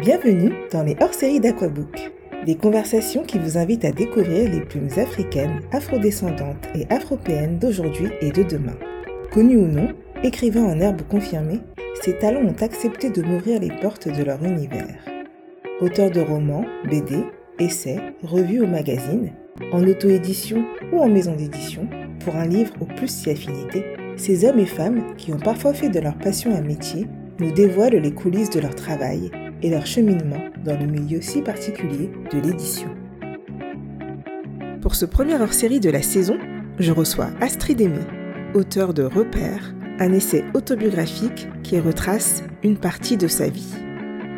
Bienvenue dans les hors-séries d'Aquabook, des conversations qui vous invitent à découvrir les plumes africaines, afrodescendantes et afropéennes d'aujourd'hui et de demain. Connus ou non, écrivains en herbe confirmés, ces talents ont accepté de m'ouvrir les portes de leur univers. Auteurs de romans, BD, essais, revues ou magazines, en auto-édition ou en maison d'édition, pour un livre ou plus si affinité, ces hommes et femmes qui ont parfois fait de leur passion un métier nous dévoilent les coulisses de leur travail et leur cheminement dans le milieu si particulier de l'édition. Pour ce premier hors-série de la saison, je reçois Astrid Aimé, auteur de Repères, un essai autobiographique qui retrace une partie de sa vie.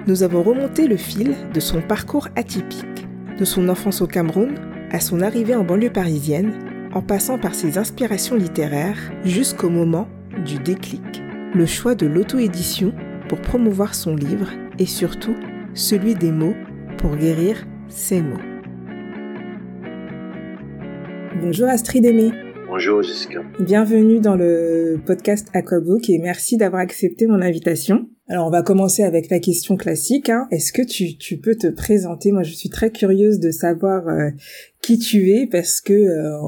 Nous avons remonté le fil de son parcours atypique, de son enfance au Cameroun à son arrivée en banlieue parisienne, en passant par ses inspirations littéraires jusqu'au moment du déclic, le choix de l'auto-édition pour promouvoir son livre et surtout celui des mots pour guérir ses mots. Bonjour Astrid Aimé. Bonjour Jessica. Bienvenue dans le podcast Aquabook et merci d'avoir accepté mon invitation. Alors on va commencer avec la question classique. Hein. Est-ce que tu, tu, peux te présenter? Moi je suis très curieuse de savoir euh, qui tu es parce que euh,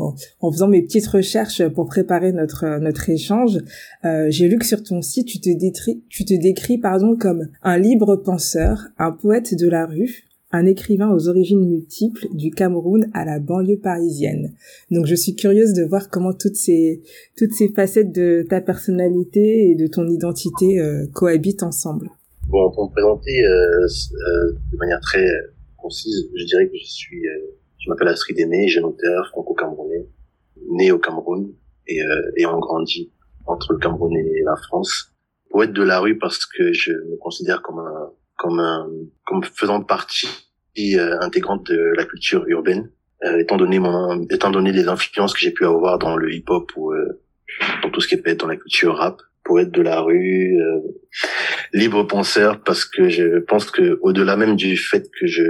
en, faisant mes petites recherches pour préparer notre notre échange, euh, j'ai lu que sur ton site tu te décris, tu te décris pardon comme un libre penseur, un poète de la rue, un écrivain aux origines multiples du Cameroun à la banlieue parisienne. Donc je suis curieuse de voir comment toutes ces toutes ces facettes de ta personnalité et de ton identité euh, cohabitent ensemble. Bon, pour me présenter euh, euh, de manière très concise, je dirais que je suis, je m'appelle Astrid Aimé, jeune auteur franco-camerounais, né au Cameroun et ayant grandi entre le Cameroun et la France. Poète de la rue parce que je me considère comme un comme un, comme faisant partie euh, intégrante de la culture urbaine, euh, étant donné mon, étant donné les influences que j'ai pu avoir dans le hip-hop ou euh, dans tout ce qui être dans la culture rap, poète de la rue, libre penseur, parce que je pense que au-delà même du fait que je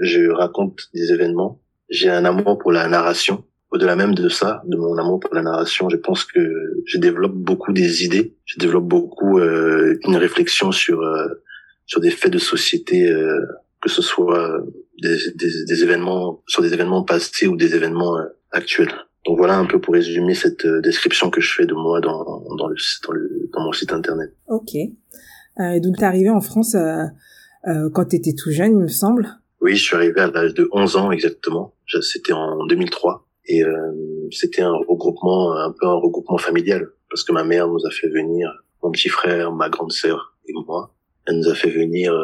je raconte des événements, j'ai un amour pour la narration. Au-delà même de ça, de mon amour pour la narration, je pense que je développe beaucoup des idées, je développe beaucoup une réflexion sur sur des faits de société que ce soit des, des, des, événements sur des événements passés ou des événements euh, actuels. Donc voilà un peu pour résumer cette euh, description que je fais de moi dans, dans, le, dans, le, dans mon site internet. Ok. Euh, donc t'es arrivé en France euh, euh, quand t'étais tout jeune, il me semble. Oui, je suis arrivé à l'âge de 11 ans exactement. C'était en 2003 et euh, c'était un regroupement, un peu un regroupement familial parce que ma mère nous a fait venir, mon petit frère, ma grande sœur et moi. Elle nous a fait venir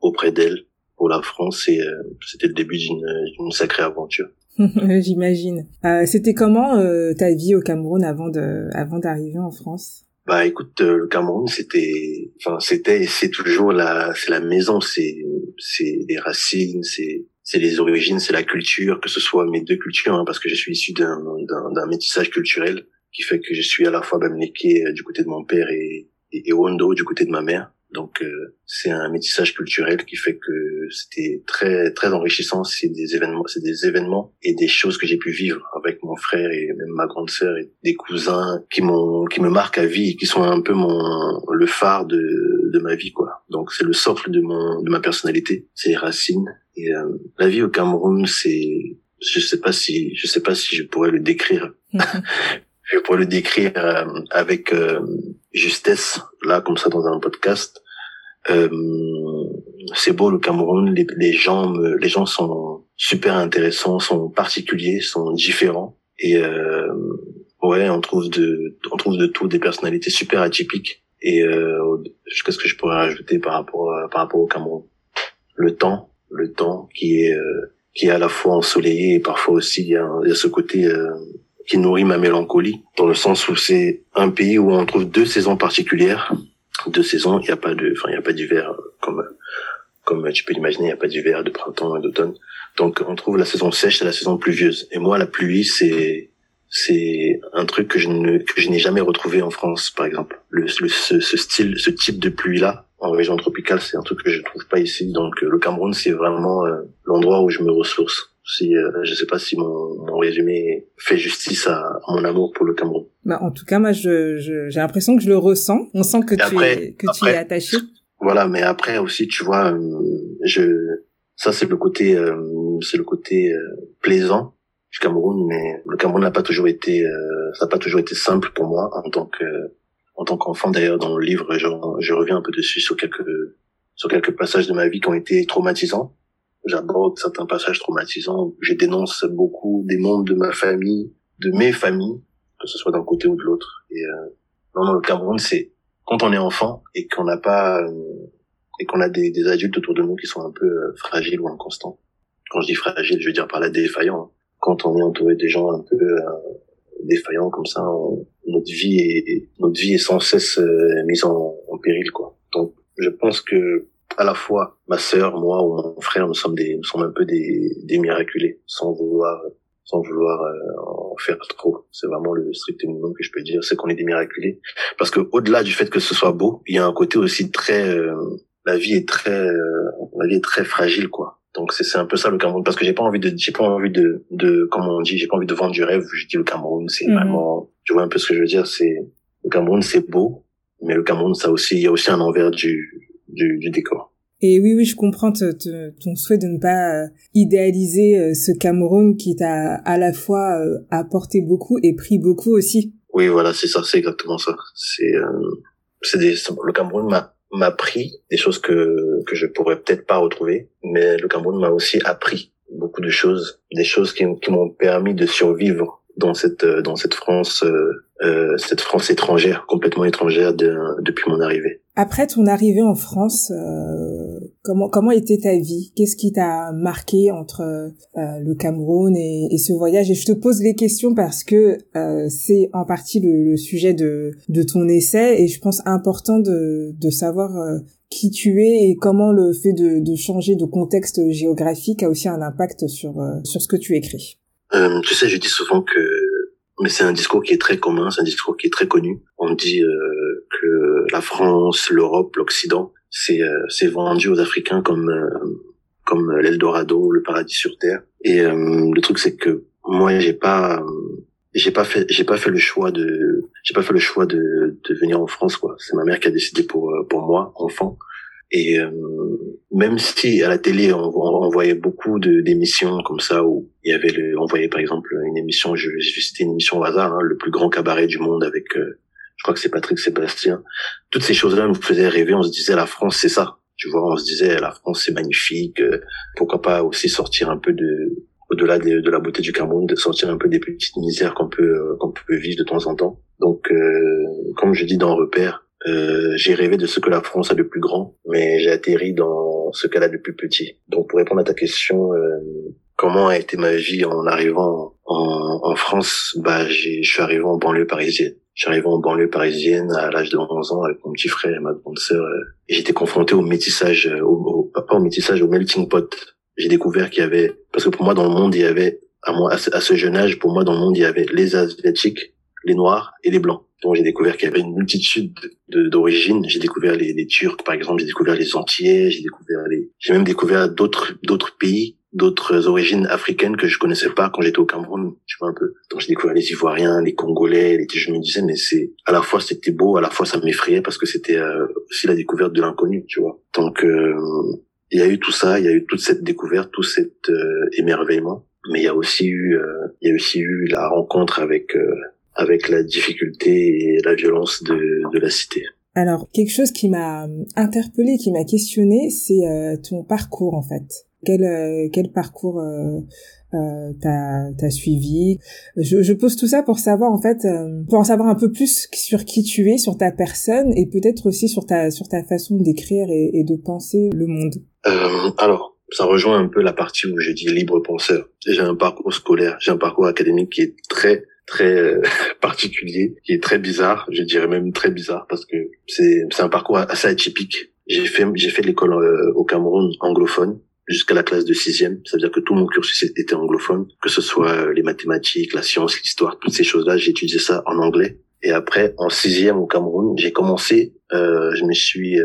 auprès d'elle pour la France et euh, c'était le début d'une sacrée aventure. J'imagine. Euh, c'était comment euh, ta vie au Cameroun avant de avant d'arriver en France? Bah écoute, le Cameroun c'était enfin c'était c'est toujours la c'est la maison, c'est c'est les racines, c'est c'est les origines, c'est la culture, que ce soit mes deux cultures, hein, parce que je suis issu d'un d'un métissage culturel qui fait que je suis à la fois Bamileke du côté de mon père et, et, et Wondo du côté de ma mère. Donc euh, c'est un métissage culturel qui fait que c'était très très enrichissant. C'est des événements, c'est des événements et des choses que j'ai pu vivre avec mon frère et même ma grande sœur et des cousins qui m'ont qui me marquent à vie, et qui sont un peu mon le phare de de ma vie quoi. Donc c'est le socle de mon de ma personnalité, c'est les racines. Et euh, la vie au Cameroun, c'est je sais pas si je sais pas si je pourrais le décrire. je pourrais le décrire euh, avec justesse là comme ça dans un podcast euh, c'est beau le Cameroun, les, gens, les gens sont super intéressants, sont particuliers, sont différents. Et euh, ouais, on trouve de, on trouve de tout, des personnalités super atypiques. Et euh, qu'est-ce que je pourrais rajouter par rapport à, par rapport au Cameroun? Le temps, le temps qui est euh, qui est à la fois ensoleillé et parfois aussi il y a, il y a ce côté euh, qui nourrit ma mélancolie dans le sens où c'est un pays où on trouve deux saisons particulières deux saisons. Il n'y a pas de, enfin, il y a pas d'hiver comme comme tu peux l'imaginer. Il n'y a pas d'hiver, de printemps et d'automne. Donc, on trouve la saison sèche et la saison pluvieuse. Et moi, la pluie, c'est c'est un truc que je ne que je n'ai jamais retrouvé en France, par exemple. Le, ce, ce, style, ce type de pluie là en région tropicale, c'est un truc que je trouve pas ici. Donc, le Cameroun, c'est vraiment euh, l'endroit où je me ressource si euh, je sais pas si mon, mon, résumé fait justice à, mon amour pour le Cameroun. Bah en tout cas moi je j'ai l'impression que je le ressens. On sent que tu es que tu es attaché. voilà, mais après aussi, tu vois, je ça c'est le côté c'est le côté plaisant du Cameroun, mais le Cameroun n'a pas toujours été ça n'a pas toujours été simple pour moi en tant que en tant qu'enfant. D'ailleurs, dans le livre, je, je reviens un peu dessus sur quelques sur quelques passages de ma vie qui ont été traumatisants. J'aborde certains passages traumatisants. Je dénonce beaucoup des membres de ma famille, de mes familles, que ce soit d'un côté ou de l'autre. Et euh, non, non, le Cameroun, c'est quand on est enfant et qu'on n'a pas euh, et qu'on a des, adultes autour de nous qui sont un peu euh, fragiles ou inconstants. Quand je dis fragile, je veux dire par là défaillants. Quand on est entouré des gens un peu euh, défaillants comme ça, notre vie est notre vie est sans cesse mise en, en péril, quoi. Donc, je pense que à la fois ma sœur, moi ou mon frère, nous sommes des, nous sommes un peu des, des miraculés, sans vouloir, sans vouloir euh, en faire trop. C'est vraiment le strict minimum que je peux dire, c'est qu'on est des miraculés. Parce que au-delà du fait que ce soit beau, il y a un côté aussi très, euh, la vie est très, euh, la vie est très fragile, quoi. Donc c'est c'est un peu ça le Cameroun parce que j'ai pas envie de j'ai pas envie de de comme on dit j'ai pas envie de vendre du rêve je dis le Cameroun c'est mhm. vraiment tu vois un peu ce que je veux dire c'est le Cameroun c'est beau mais le Cameroun ça aussi il y a aussi un envers du du, du décor. Et oui, oui, je comprends ton souhait de ne pas euh, idéaliser euh, ce Cameroun qui t'a à la fois euh, apporté beaucoup et pris beaucoup aussi. Oui, voilà, c'est ça, c'est exactement ça. C'est, c'est des, le Cameroun m'a m'a pris des choses que que je pourrais peut-être pas retrouver, mais le Cameroun m'a aussi appris beaucoup de choses, des choses qui, qui m'ont permis de survivre dans cette dans cette France euh, cette France étrangère, complètement étrangère depuis mon arrivée. Après ton arrivée en France, euh, comment comment était ta vie? Qu'est-ce qui t'a marqué entre euh, le Cameroun et, et, ce voyage? Et je te pose les questions parce que euh, c'est en partie le, le, sujet de de ton essai et je pense important de de savoir euh, qui tu es et comment le fait de, de changer de contexte géographique a aussi un impact sur sur ce que tu écris. tu sais, je dis souvent que mais c'est un discours qui est très commun, c'est un discours qui est très connu. On dit euh, que la France, l'Europe, l'Occident, c'est euh, vendu aux Africains comme euh, comme l'Eldorado, le paradis sur terre. Et le truc c'est que moi j'ai pas j'ai pas fait j'ai pas fait le choix de j'ai pas fait le choix de de venir en France quoi. C'est ma mère qui a décidé pour pour moi enfant. Et euh, même si à la télé on, on voyait beaucoup d'émissions comme ça où il y avait le, on voyait par exemple une émission, je c'était une émission au hasard, hein, le plus grand cabaret du monde avec, euh, je crois que c'est Patrick Sébastien. Toutes ces choses-là nous faisaient rêver. On se disait la France c'est ça, tu vois. On se disait la France c'est magnifique. Euh, pourquoi pas aussi sortir un peu de au-delà de, de, la beauté du Cameroun, de sortir un peu des petites misères qu'on peut qu'on peut vivre de temps en temps. Donc, comme je dis dans Repère, euh, j'ai rêvé de ce que la France a de plus grand, mais j'ai atterri dans ce qu'elle a de plus petit. Donc pour répondre à ta question, euh, comment a été ma vie en arrivant en, en France Bah, je suis arrivé en banlieue parisienne. Arrivé en banlieue parisienne à l'âge de 11 ans avec mon petit frère et ma grande sœur. Euh, j'étais confronté au métissage, au, au, pas au métissage, au melting pot. J'ai découvert qu'il y avait, parce que pour moi dans le monde il y avait, à moi à ce jeune âge, pour moi dans le monde il y avait les asiatiques, les noirs et les blancs. Donc j'ai découvert qu'il y avait une multitude d'origines. J'ai découvert les, les, Turcs, par exemple. J'ai découvert les Antillais. J'ai découvert les. J'ai même découvert d'autres d'autres pays, d'autres origines africaines que je connaissais pas quand j'étais au Cameroun. Tu vois un peu. Donc j'ai découvert les Ivoiriens, les Congolais. Les... Je me disais mais c'est à la fois c'était beau, à la fois ça m'effrayait parce que c'était euh, aussi la découverte de l'inconnu. Tu vois. Donc euh, il y a eu tout ça, il y a eu toute cette découverte, tout cet euh, émerveillement. Mais il y a aussi eu, il y a aussi eu la rencontre avec avec la difficulté et la violence de, de la cité. Alors, quelque chose qui m'a interpellé, qui m'a questionné, c'est ton parcours en fait. Quel, euh, quel parcours euh, euh, t'as as suivi je, je, pose tout ça pour savoir en fait, euh, pour en savoir un peu plus sur qui tu es, sur ta personne et peut-être aussi sur ta sur ta façon d'écrire et, de penser le monde. alors, ça rejoint un peu la partie où j'ai dit libre penseur. J'ai un parcours scolaire, j'ai un parcours académique qui est très très euh, particulier, qui est très bizarre, je dirais même très bizarre parce que c'est c'est un parcours assez atypique. J'ai fait j'ai fait l'école euh, au Cameroun anglophone jusqu'à la classe de sixième. Ça veut dire que tout mon cursus était anglophone, que ce soit euh, les mathématiques, la science, l'histoire, toutes ces choses-là, j'ai étudié ça en anglais. Et après, en sixième au Cameroun, j'ai commencé, euh, je me suis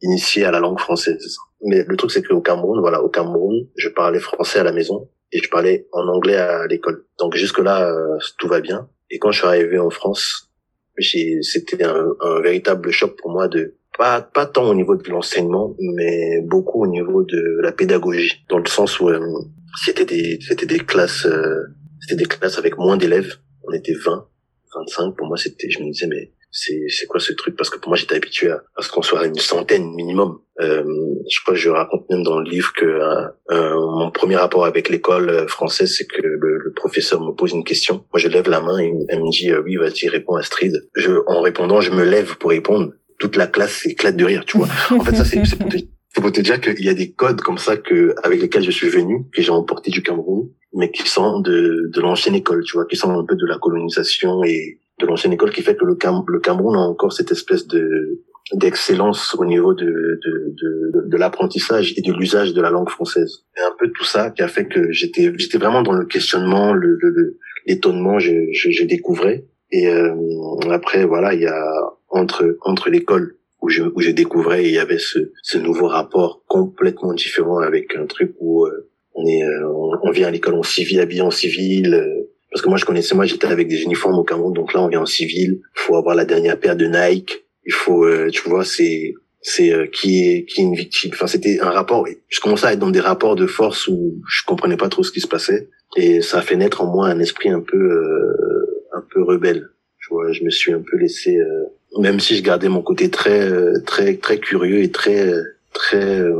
initié à la langue française. Mais le truc, c'est qu'au Cameroun, voilà, au Cameroun, je parlais français à la maison, et je parlais en anglais à l'école. Donc jusque là euh, tout va bien. Et quand je suis arrivé en France, c'était un, un, véritable choc pour moi de pas pas tant au niveau de l'enseignement, mais beaucoup au niveau de la pédagogie, dans le sens où euh, c'était des c'était des classes euh, c'était des classes avec moins d'élèves, on était 20, 25 pour moi c'était je me disais mais c'est c'est quoi ce truc? Parce que pour moi j'étais habitué à, à ce qu'on soit à une centaine minimum. Euh, je crois que je raconte même dans le livre que euh, euh mon premier rapport avec l'école française c'est que le, le, professeur me pose une question. Moi je lève la main et elle me dit oui vas-y réponds Astrid. Je en répondant je me lève pour répondre toute la classe s'éclate de rire, tu vois. En fait, ça, c'est pour, pour, te dire qu'il y a des codes comme ça que avec lesquels je suis venu, que j'ai emporté du Cameroun, mais qui sont de, de l'ancienne école, tu vois, qui sont un peu de la colonisation et de l'ancienne école qui fait que le, Cam le Cameroun a encore cette espèce de d'excellence au niveau de, de, de, de l'apprentissage et de l'usage de la langue française. Et un peu tout ça qui a fait que j'étais j'étais vraiment dans le questionnement, le l'étonnement, je, je, je, découvrais. Et euh, après, voilà, il y a entre entre l'école où je où je découvrais il y avait ce ce nouveau rapport complètement différent avec un truc où euh, on est euh, on, vient à l'école en civil habillé en civil euh, parce que moi je connaissais moi j'étais avec des uniformes au Cameroun donc là on vient en civil. Faut avoir la dernière paire de Nike. Il faut tu vois c'est c'est qui est qui est une victime. Enfin c'était un rapport je commençais à être dans des rapports de force où je comprenais pas trop ce qui se passait. Et ça a fait naître en moi un esprit un peu un peu rebelle. Tu vois je me suis un peu laissé même si je gardais mon côté très très très curieux et très très euh,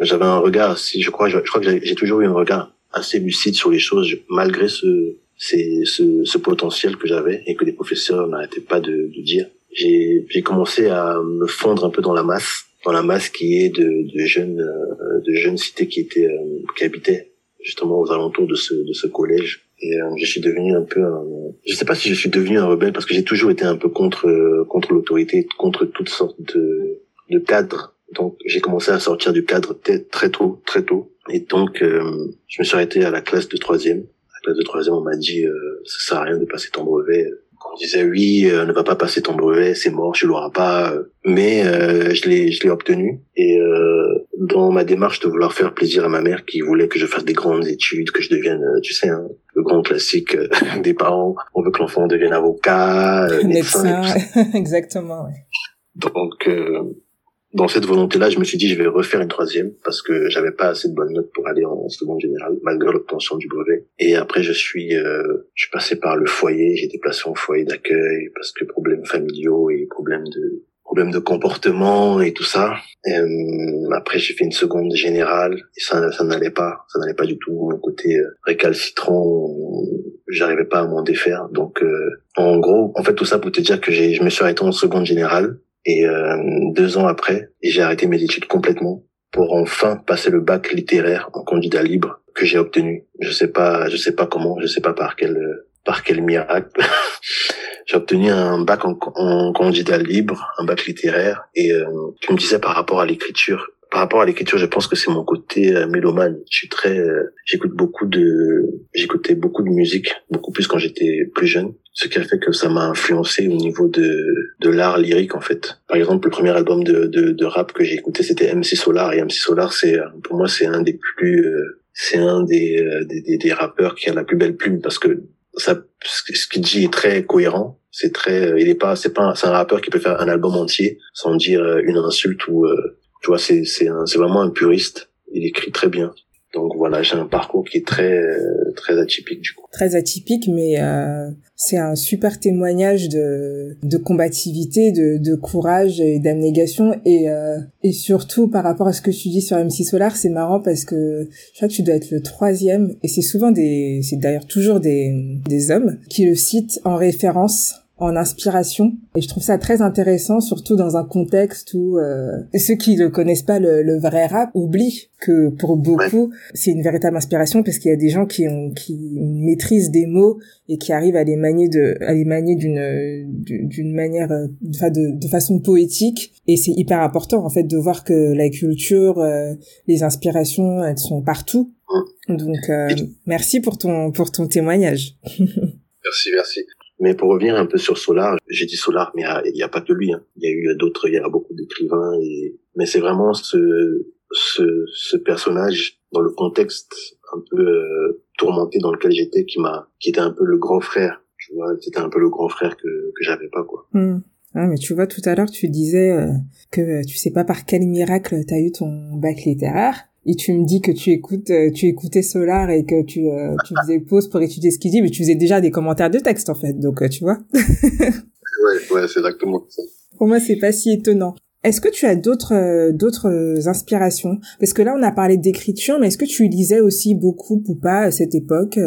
j'avais un regard si je crois je, crois que j'ai toujours eu un regard assez lucide sur les choses malgré ce ce, ce potentiel que j'avais et que les professeurs n'arrêtaient pas de, de dire j'ai commencé à me fondre un peu dans la masse dans la masse qui est de, de jeunes euh, de jeunes cités qui étaient euh, qui habitaient justement aux alentours de ce de ce collège et euh, je suis devenu un peu un, je sais pas si je suis devenu un rebelle parce que j'ai toujours été un peu contre euh, contre l'autorité contre toutes sortes de de cadres. Donc j'ai commencé à sortir du cadre très tôt très tôt. Et donc euh, je me suis arrêté à la classe de troisième. À la classe de troisième on m'a dit euh, ça sert à rien de passer ton brevet on disait oui, euh, ne va pas passer ton brevet, c'est mort, tu l'auras pas. Mais euh, je l'ai, je l'ai obtenu. Et euh, dans ma démarche de vouloir faire plaisir à ma mère, qui voulait que je fasse des grandes études, que je devienne, tu sais, hein, le grand classique des parents, on veut que l'enfant devienne avocat, médecin, exactement. Ouais. Donc dans cette volonté-là, je me suis dit, je vais refaire une troisième parce que j'avais pas assez de bonnes notes pour aller en seconde générale, malgré l'obtention du brevet. Et après, je suis, euh, je suis passé par le foyer, j'ai été placé en foyer d'accueil parce que problèmes familiaux et problèmes de problèmes de comportement et tout ça. Euh, après, j'ai fait une seconde générale et ça, ça n'allait pas, ça n'allait pas du tout. Mon côté euh, récalcitrant, j'arrivais pas à m'en défaire. Donc, euh, en gros, en fait, tout ça pour te dire que j'ai, je me suis arrêté en seconde générale et euh, deux ans après, j'ai arrêté mes études complètement pour enfin passer le bac littéraire en candidat libre que j'ai obtenu. Je sais pas, je sais pas comment, je sais pas par quel par quel miracle. j'ai obtenu un bac en, candidat libre, un bac littéraire, et euh, tu me disais par rapport à l'écriture, par rapport à l'écriture, je pense que c'est mon côté euh, mélomane. Je suis très, euh, j'écoute beaucoup de, j'écoutais beaucoup de musique, beaucoup plus quand j'étais plus jeune, ce qui a fait que ça m'a influencé au niveau de de l'art lyrique en fait. Par exemple, le premier album de de, de rap que j'ai écouté, c'était MC Solar, et MC Solar, c'est pour moi c'est un des plus, euh, c'est un des, des, des rappeurs qui a la plus belle plume parce que ça, ce qu'il dit est très cohérent. C'est très, il est pas, c'est pas, c'est un rappeur qui peut faire un album entier sans dire une insulte ou tu vois, c'est c'est c'est vraiment un puriste. Il écrit très bien. Donc voilà, j'ai un parcours qui est très très atypique du coup. Très atypique, mais euh, c'est un super témoignage de de combativité, de de courage et d'abnégation. Et euh, et surtout par rapport à ce que tu dis sur MC Solar, c'est marrant parce que je crois que tu dois être le troisième. Et c'est souvent des c'est d'ailleurs toujours des des hommes qui le citent en référence en inspiration. Et je trouve ça très intéressant surtout dans un contexte où euh, ceux qui ne connaissent pas le, le, vrai rap oublient que pour beaucoup c'est une véritable inspiration parce qu'il y a des gens qui ont qui maîtrisent des mots et qui arrivent à les manier de à les manier d'une d'une manière euh, de, de façon poétique. Et c'est hyper important en fait de voir que la culture euh, les inspirations elles sont partout. Mm. donc euh, merci pour ton pour ton témoignage. Merci merci mais pour revenir un peu sur Solar, j'ai dit Solar, mais il n'y a, pas que lui. Hein. Il y a eu d'autres, il y a beaucoup d'écrivains. Et... Mais c'est vraiment ce, ce, ce personnage dans le contexte un peu euh, tourmenté dans lequel j'étais qui m'a, qui était un peu le grand frère. Tu vois, c'était un peu le grand frère que que j'avais pas quoi. Hmm. Ah, mais tu vois, tout à l'heure, tu disais euh, que tu sais pas par quel miracle t'as eu ton bac littéraire. Et tu me dis que tu écoutes, euh, tu écoutais Solar et que tu, euh, tu faisais pause pour étudier ce qu'il dit, mais tu faisais déjà des commentaires de texte, en fait. Donc, tu vois. ouais, ouais, c'est exactement ça. Pour moi, c'est pas si étonnant. Est-ce que tu as d'autres d'autres inspirations? Parce que là, on a parlé d'écriture, mais est-ce que tu lisais aussi beaucoup ou pas à cette époque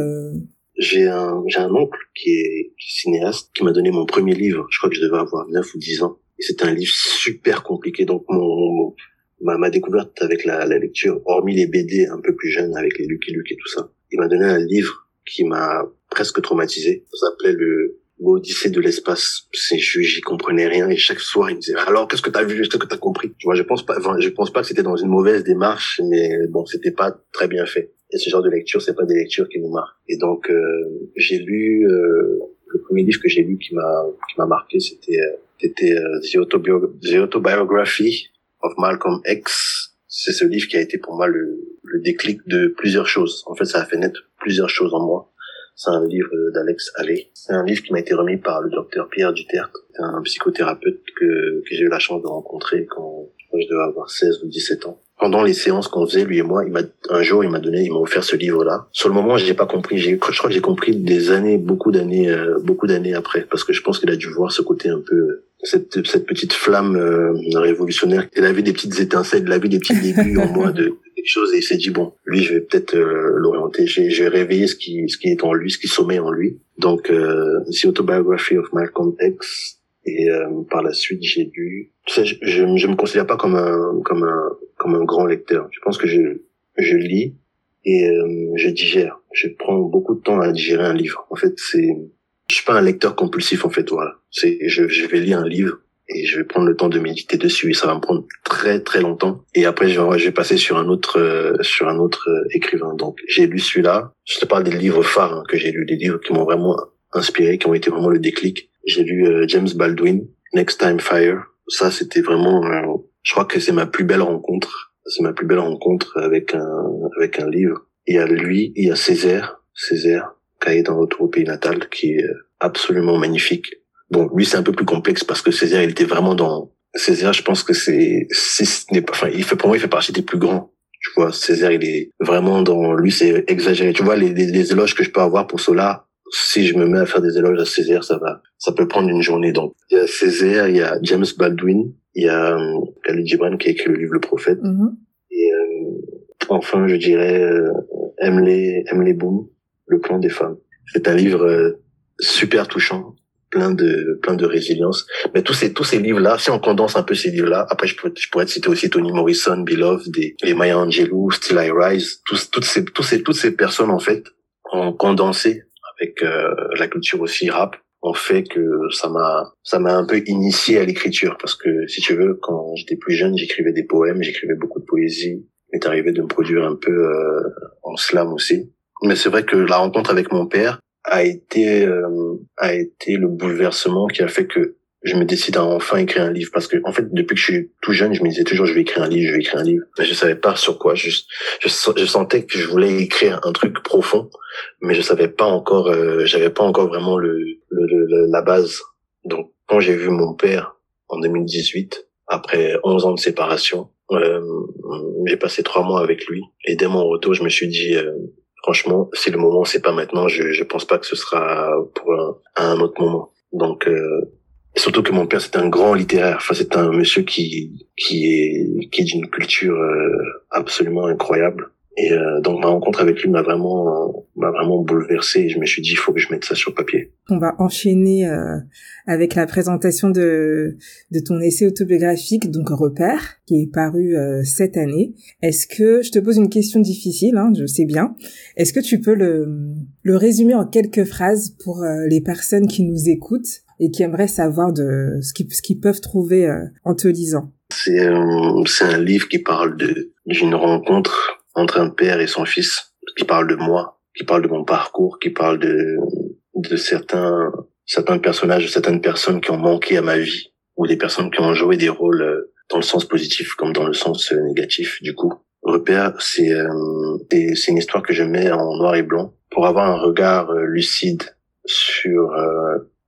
j'ai un j'ai un oncle qui est, cinéaste qui m'a donné mon premier livre. Je crois que je devais avoir 9 ou 10 ans. Et c'était un livre super compliqué. Donc mon, ma, ma découverte avec la, la, lecture, hormis les BD un peu plus jeunes avec les Lucky Luke et tout ça, il m'a donné un livre qui m'a presque traumatisé. Ça s'appelait le l'Odyssée de l'espace. C'est j'y comprenais rien et chaque soir il me disait alors qu'est-ce que t'as vu, qu'est-ce que t'as compris? Tu vois, je pense pas, je pense pas que c'était dans une mauvaise démarche, mais bon, c'était pas très bien fait. Et ce genre de lecture, c'est pas des lectures qui nous marquent. Et donc, euh, j'ai lu euh, le premier livre que j'ai lu qui m'a qui m'a marqué, c'était euh, c'était euh, The, Autobiography of Malcolm X. C'est ce livre qui a été pour moi le, le déclic de plusieurs choses. En fait, ça a fait naître plusieurs choses en moi. C'est un livre d'Alex Allais. C'est un livre qui m'a été remis par le docteur Pierre Duterte, un psychothérapeute que, que j'ai eu la chance de rencontrer quand je devais avoir 16 ou 17 ans pendant les séances qu'on faisait lui et moi, il m'a un jour il m'a donné, il m'a offert ce livre-là. Sur le moment, j'ai pas compris. Je crois que j'ai compris des années, beaucoup d'années, euh, beaucoup d'années après, parce que je pense qu'il a dû voir ce côté un peu cette, cette petite flamme euh, révolutionnaire. Il avait des petites étincelles, il avait des petits débuts en moi de quelque chose et il s'est dit bon, lui je vais peut-être euh, l'orienter, je vais réveiller ce qui ce qui est en lui, ce qui sommeille en lui. Donc euh, The Autobiography of Malcolm X et euh, par la suite, j'ai lu. Tu sais, je, je, je me considère pas comme un comme un comme un grand lecteur. Je pense que je je lis et euh, je digère. Je prends beaucoup de temps à digérer un livre. En fait, c'est je suis pas un lecteur compulsif en fait. Voilà. C'est je, je vais lire un livre et je vais prendre le temps de méditer dessus et ça va me prendre très très longtemps et après je vais, je vais passer sur un autre euh, sur un autre écrivain donc j'ai lu celui-là je te parle des livres phares hein, que j'ai lu des livres qui m'ont vraiment inspiré qui ont été vraiment le déclic j'ai lu euh, James Baldwin, Next Time Fire. Ça, c'était vraiment, euh, je crois que c'est ma plus belle rencontre. C'est ma plus belle rencontre avec un, avec un livre. Il y a lui, il y a Césaire, Césaire, Cahier d'un retour au pays natal, qui est absolument magnifique. Bon, lui, c'est un peu plus complexe parce que Césaire, il était vraiment dans, Césaire, je pense que c'est, c'est, enfin, il fait, pour moi, il fait partie des plus grands. Tu vois, Césaire, il est vraiment dans, lui, c'est exagéré. Tu vois, les, les, les éloges que je peux avoir pour cela, si je me mets à faire des éloges à Césaire, ça va, ça peut prendre une journée. Donc, il y a Césaire, il y a James Baldwin, il y a euh, Khalid Gibran qui a écrit le livre Le Prophète. Mm-hmm. Et euh, enfin, je dirais euh, Emily, Emily Boom, Le plan des femmes. C'est un livre euh, super touchant, plein de plein de résilience. Mais tous ces tous ces livres là, si on condense un peu ces livres là, après je pourrais je pourrais citer aussi Toni Morrison, Beloved, les Maya Angelou, Still I Rise, tous toutes ces tous ces toutes ces personnes en fait ont condensé avec euh, la culture aussi rap ont fait que ça m'a ça m'a un peu initié à l'écriture parce que si tu veux quand j'étais plus jeune j'écrivais des poèmes j'écrivais beaucoup de poésie m'est arrivé de me produire un peu euh, en slam aussi mais c'est vrai que la rencontre avec mon père a été euh, a été le bouleversement qui a fait que je me décide à enfin écrire un livre. Parce que en fait depuis que je suis tout jeune je me disais toujours je vais écrire un livre je vais écrire un livre. Mais je savais pas sur quoi. Je je, sentais que je voulais écrire un truc profond mais je savais pas encore euh, j'avais pas encore vraiment le, le, la base. Donc quand j'ai vu mon père en 2018 après 11 ans de séparation euh, j'ai passé trois mois avec lui. Et dès mon retour je me suis dit euh, franchement si le moment c'est pas maintenant je je pense pas que ce sera pour un autre moment donc euh, Surtout que mon père c'est un grand littéraire. Enfin, c'est un monsieur qui qui est qui est d'une culture euh, absolument incroyable. Et euh, donc ma rencontre avec lui m'a vraiment m'a vraiment bouleversé. Je me suis dit il faut que je mette ça sur papier. On va enchaîner euh, avec la présentation de de ton essai autobiographique donc Repère qui est paru cette année. Est-ce que je te pose une question difficile hein, je sais bien. Est-ce que tu peux le le résumer en quelques phrases pour les personnes qui nous écoutent et qui aimeraient savoir de ce qu'ils peuvent trouver euh, en te lisant? C'est euh, c'est un livre qui parle de d'une rencontre entre un père et son fils, qui parle de moi, qui parle de mon parcours, qui parle de de certains certains personnages, certaines personnes qui ont manqué à ma vie ou des personnes qui ont joué des rôles euh, dans le sens positif comme dans le sens négatif du coup. Repère, c'est c'est une histoire que je mets en noir et blanc pour avoir un regard lucide sur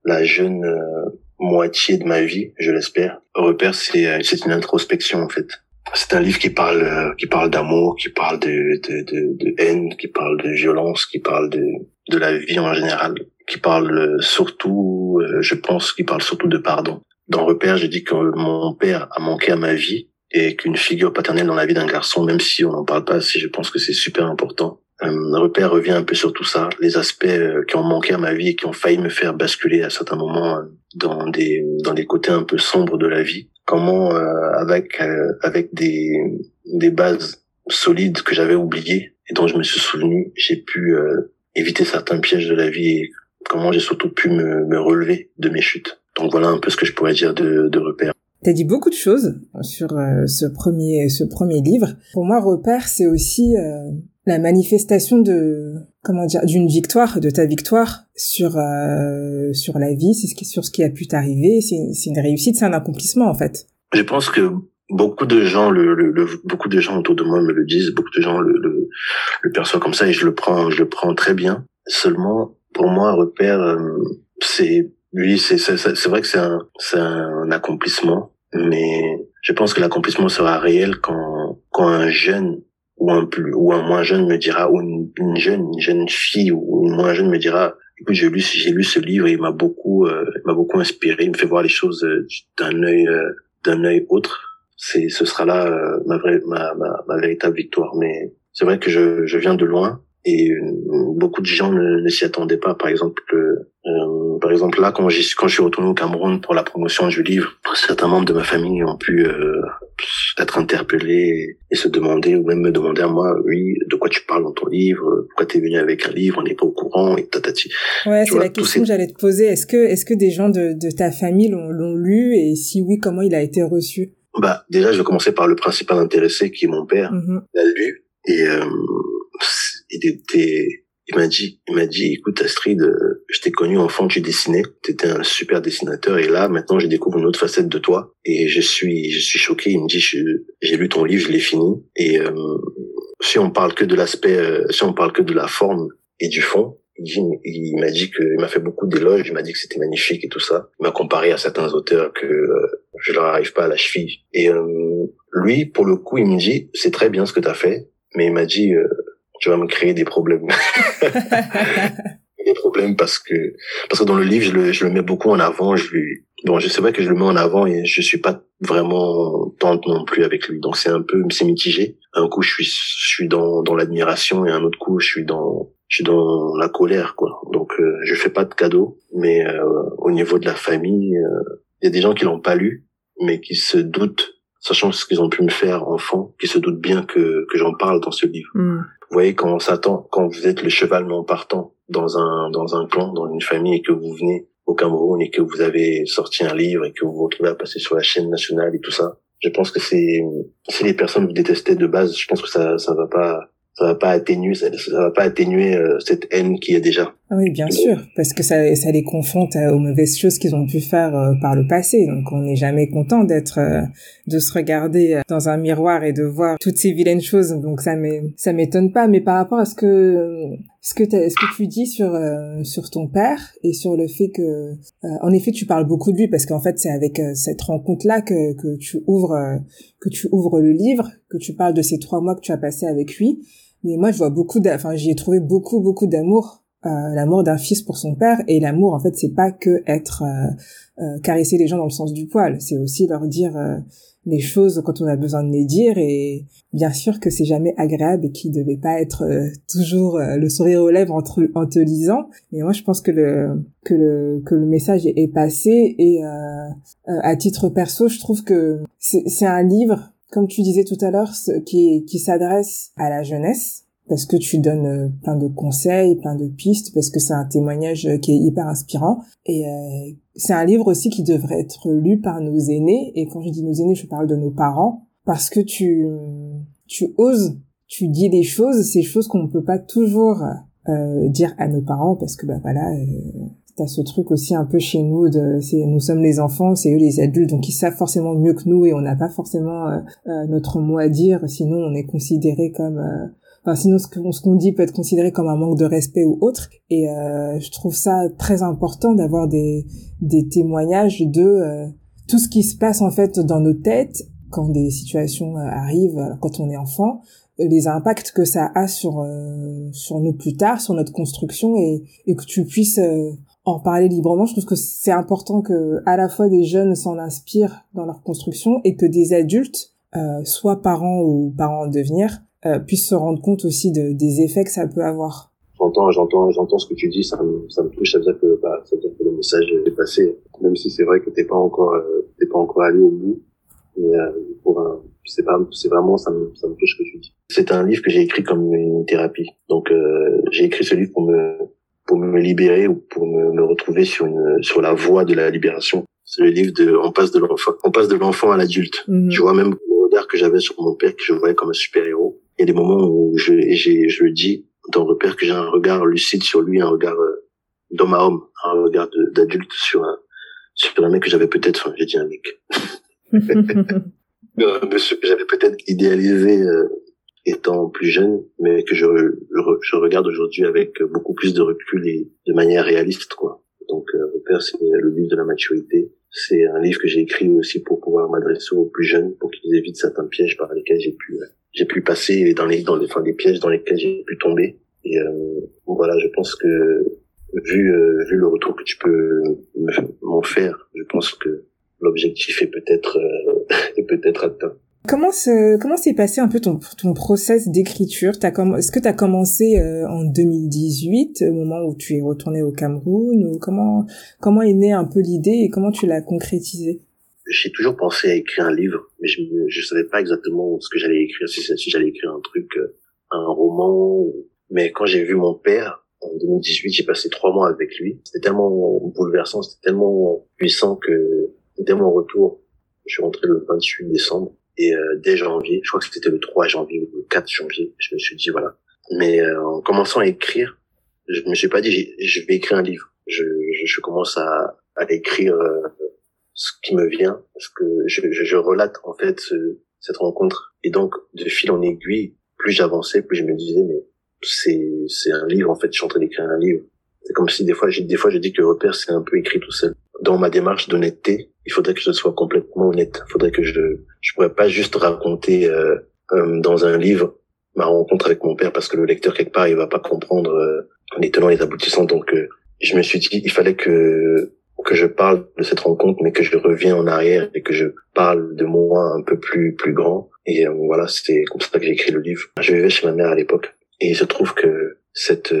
la jeune euh, moitié de ma vie, je l'espère. Repère, c'est c'est une introspection en fait. C'est un livre qui parle qui parle d'amour, qui parle de, de, de, de haine, qui parle de violence, qui parle de de la vie en général, qui parle surtout, je pense, qui parle surtout de pardon. Dans Repère, j'ai dit que mon père a manqué à ma vie et qu'une figure paternelle dans la vie d'un garçon, même si on n'en parle pas assez, je pense que c'est super important. Euh, repère revient un peu sur tout ça, les aspects euh, qui ont manqué à ma vie et qui ont failli me faire basculer à certains moments euh, dans des dans des côtés un peu sombres de la vie. Comment euh, avec avec des des bases solides que j'avais oubliées et dont je me suis souvenu, j'ai pu éviter certains pièges de la vie et comment j'ai surtout pu me, me relever de mes chutes. Donc voilà un peu ce que je pourrais dire de, de repère. T'as dit beaucoup de choses sur euh, ce premier ce premier livre. Pour moi, repère, c'est aussi euh, la manifestation de comment dire d'une victoire, de ta victoire sur euh, sur la vie, c'est sur ce qui a pu t'arriver. C'est c'est une réussite, c'est un accomplissement en fait. Je pense que beaucoup de gens le, beaucoup de gens autour de moi me le disent, beaucoup de gens le, le, le perçoivent comme ça et je le prends je le prends très bien. Seulement pour moi, repère, c'est oui, c'est c'est vrai que c'est un c'est un accomplissement, mais je pense que l'accomplissement sera réel quand quand un jeune ou un plus ou un moins jeune me dira ou une, jeune une jeune fille ou une moins jeune me dira écoute j'ai lu j'ai lu ce livre et il m'a beaucoup euh, m'a beaucoup inspiré il me fait voir les choses euh, d'un œil euh, d'un œil autre. C'est ce sera là ma vraie ma, ma, ma véritable victoire. Mais c'est vrai que je je viens de loin et beaucoup de gens ne, ne s'y attendaient pas par exemple euh, par exemple, là, quand, quand je suis retourné au Cameroun pour la promotion du livre, certains membres de ma famille ont pu euh, être interpellés et se demander, ou même me demander à moi, oui, de quoi tu parles dans ton livre? Pourquoi tu es venu avec un livre? On n'est pas au courant et tatati. Ouais, c'est la question que j'allais te poser. Est-ce que, est-ce que des gens de, de ta famille l'ont lu? Et si oui, comment il a été reçu? Bah, déjà, je vais commencer par le principal intéressé qui est mon père. Mm-hmm. Il a lu et euh, il était il m'a dit, il m'a dit, écoute Astrid, euh, je t'ai connu enfant, tu dessinais, tu étais un super dessinateur, et là maintenant je découvre une autre facette de toi, et je suis, je suis choqué. Il me dit, j'ai lu ton livre, je l'ai fini, et euh, si on parle que de l'aspect, euh, si on parle que de la forme et du fond, il m'a dit que, il m'a fait beaucoup d'éloges, il m'a dit que c'était magnifique et tout ça. Il m'a comparé à certains auteurs que je leur arrive pas à la cheville. Et lui, pour le coup, il me dit, c'est très bien ce que tu as fait, mais il m'a dit, tu vas me créer des problèmes. des problèmes parce que parce que dans le livre je le, je le mets beaucoup en avant. Je lui bon je sais pas que je le mets en avant et je suis pas vraiment tente non plus avec lui. Donc c'est un peu c'est mitigé. Un coup je suis je suis dans dans l'admiration et un autre coup je suis dans je suis dans la colère quoi. Donc euh, je fais pas de cadeaux mais euh, au niveau de la famille euh, il y a des gens qui l'ont pas lu mais qui se doutent sachant ce qu'ils ont pu me faire enfant qui se doutent bien que que j'en parle dans ce livre mm. Vous voyez, quand on s'attend, quand vous êtes le cheval non partant dans un, dans un clan, dans une famille et que vous venez au Cameroun et que vous avez sorti un livre et que vous vous retrouvez à passer sur la chaîne nationale et tout ça, je pense que c'est, si les personnes vous détestaient de base, je pense que ça, ça va pas, ça va pas atténuer, ça, va pas atténuer euh, cette haine qui est déjà. Ah oui, bien sûr, parce que ça, ça les confronte aux mauvaises choses qu'ils ont pu faire euh, par le passé. Donc, on n'est jamais content d'être, euh, de se regarder dans un miroir et de voir toutes ces vilaines choses. Donc, ça ça m'étonne pas. Mais par rapport à ce que, ce que, tu dis sur sur ton père et sur le fait que, en effet, tu parles beaucoup de lui parce qu'en fait, c'est avec cette rencontre là que que tu ouvres que tu ouvres le livre, que tu parles de ces trois mois que tu as passé avec lui. Mais moi, je vois beaucoup, enfin, j'y ai trouvé beaucoup, beaucoup d'amour, euh, l'amour d'un fils pour son père. Et l'amour, en fait, c'est pas que être euh, euh, caresser les gens dans le sens du poil. C'est aussi leur dire euh, les choses quand on a besoin de les dire. Et bien sûr que c'est jamais agréable et qu'il devait pas être euh, toujours le sourire aux lèvres entre, en te lisant. Mais moi, je pense que le que le que le message est, est passé. Et à titre perso, je trouve que c'est un livre comme tu disais tout à l'heure, qui, qui s'adresse à la jeunesse, parce que tu donnes euh, plein de conseils, plein de pistes, parce que c'est un témoignage qui est hyper inspirant. Et euh, c'est un livre aussi qui devrait être lu par nos aînés. Et quand je dis nos aînés, je parle de nos parents, parce que tu, tu oses, tu dis des choses, ces choses qu'on ne peut pas toujours euh, dire à nos parents, parce que bah voilà, t'as ce truc aussi un peu chez nous de c'est nous sommes les enfants c'est eux les adultes donc ils savent forcément mieux que nous et on n'a pas forcément euh, euh, notre mot à dire sinon on est considéré comme euh, enfin sinon ce qu'on ce qu'on dit peut être considéré comme un manque de respect ou autre. Et euh, je trouve ça très important d'avoir des des témoignages de euh, tout ce qui se passe en fait dans nos têtes quand des situations arrivent, quand on est enfant, les impacts que ça a sur sur nous plus tard, sur notre construction et, et que tu puisses en parler librement. Je trouve que c'est important que à la fois des jeunes s'en inspirent dans leur construction et que des adultes, euh, soit parents ou parents en devenir, euh, puissent se rendre compte aussi de, des effets que ça peut avoir. J'entends, j'entends, j'entends ce que tu dis. Ça me, ça me touche. Ça veut dire que, bah, ça veut dire que le message est passé. Même si c'est vrai que t'es pas encore, euh, t'es pas encore allé au bout. Mais euh, pour un, c'est pas, c'est vraiment, ça me, ça me touche ce que tu dis. C'est un livre que j'ai écrit comme une thérapie. Donc, euh, j'ai écrit ce livre pour me pour me libérer ou pour me, me, retrouver sur une sur la voie de la libération. C'est le livre de on passe de l'enfant on passe de l'enfant à l'adulte. Mhm. Tu vois même le regard que j'avais sur mon père que je voyais comme un super héros. Il y a des moments où je j'ai je le dis dans le père que j'ai un regard lucide sur lui, un regard euh, d'homme à homme, un regard d'adulte sur un sur un mec que j'avais peut-être enfin j'ai dit un mec. un monsieur que j'avais peut-être idéalisé euh, étant plus jeune, mais que je, je, regarde aujourd'hui avec beaucoup plus de recul et de manière réaliste, quoi. Donc, euh, Repère, c'est le livre de la maturité. C'est un livre que j'ai écrit aussi pour pouvoir m'adresser aux plus jeunes, pour qu'ils évitent certains pièges par lesquels j'ai pu, j'ai pu passer dans les, dans les, enfin, des pièges dans lesquels j'ai pu tomber. Et euh, voilà, je pense que vu, euh, vu le retour que tu peux m'en faire, je pense que l'objectif est peut-être, euh, est peut-être atteint. Comment se, comment s'est passé un peu ton, ton process d'écriture? Est-ce que tu as commencé euh, en 2018, au moment où tu es retourné au Cameroun ou comment, comment est née un peu l'idée et comment tu l'as concrétisée? J'ai toujours pensé à écrire un livre, mais je ne savais pas exactement ce que j'allais écrire, si, si j'allais écrire un truc, euh, un roman. Mais quand j'ai vu mon père, en 2018, j'ai passé trois mois avec lui. C'était tellement bouleversant, c'était tellement puissant que dès mon retour, je suis rentré le 28 décembre et euh, dès janvier, je crois que c'était le 3 janvier ou le 4 janvier, je me suis dit voilà. Mais euh, en commençant à écrire, je me suis pas dit je vais écrire un livre. Je, je, commence à, à écrire euh, ce qui me vient parce que je, je, je relate en fait cette rencontre. Et donc de fil en aiguille, plus j'avançais, plus je me disais mais c'est c'est un livre en fait. Je suis en train d'écrire un livre. C'est comme si des fois, des fois je dis que repère c'est un peu écrit tout seul. Dans ma démarche d'honnêteté, il faudrait que je sois complètement honnête. Il faudrait que je je pourrais pas juste raconter euh, euh, dans un livre ma rencontre avec mon père parce que le lecteur quelque part il va pas comprendre euh, les tenants et les aboutissants. Donc euh, je me suis dit il fallait que que je parle de cette rencontre, mais que je reviens en arrière et que je parle de moi un peu plus plus grand. Et euh, voilà, c'était comme ça que j'ai écrit le livre. Je vivais chez ma mère à l'époque, et il se trouve que cette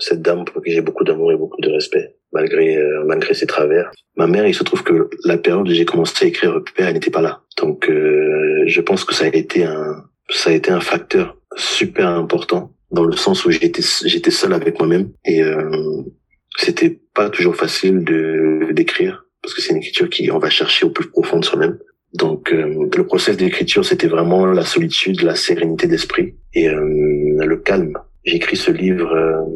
cette dame pour qui j'ai beaucoup d'amour et beaucoup de respect, malgré euh, malgré ses travers. Ma mère, il se trouve que la période où j'ai commencé à écrire Repère, elle n'était pas là. Donc euh, je pense que ça a été un ça a été un facteur super important dans le sens où j'étais j'étais seul avec moi-même et euh, c'était pas toujours facile de d'écrire parce que c'est une écriture qui on va chercher au plus profond de soi-même. Donc euh, le process d'écriture c'était vraiment la solitude, la sérénité d'esprit et le calme. J'ai écrit ce livre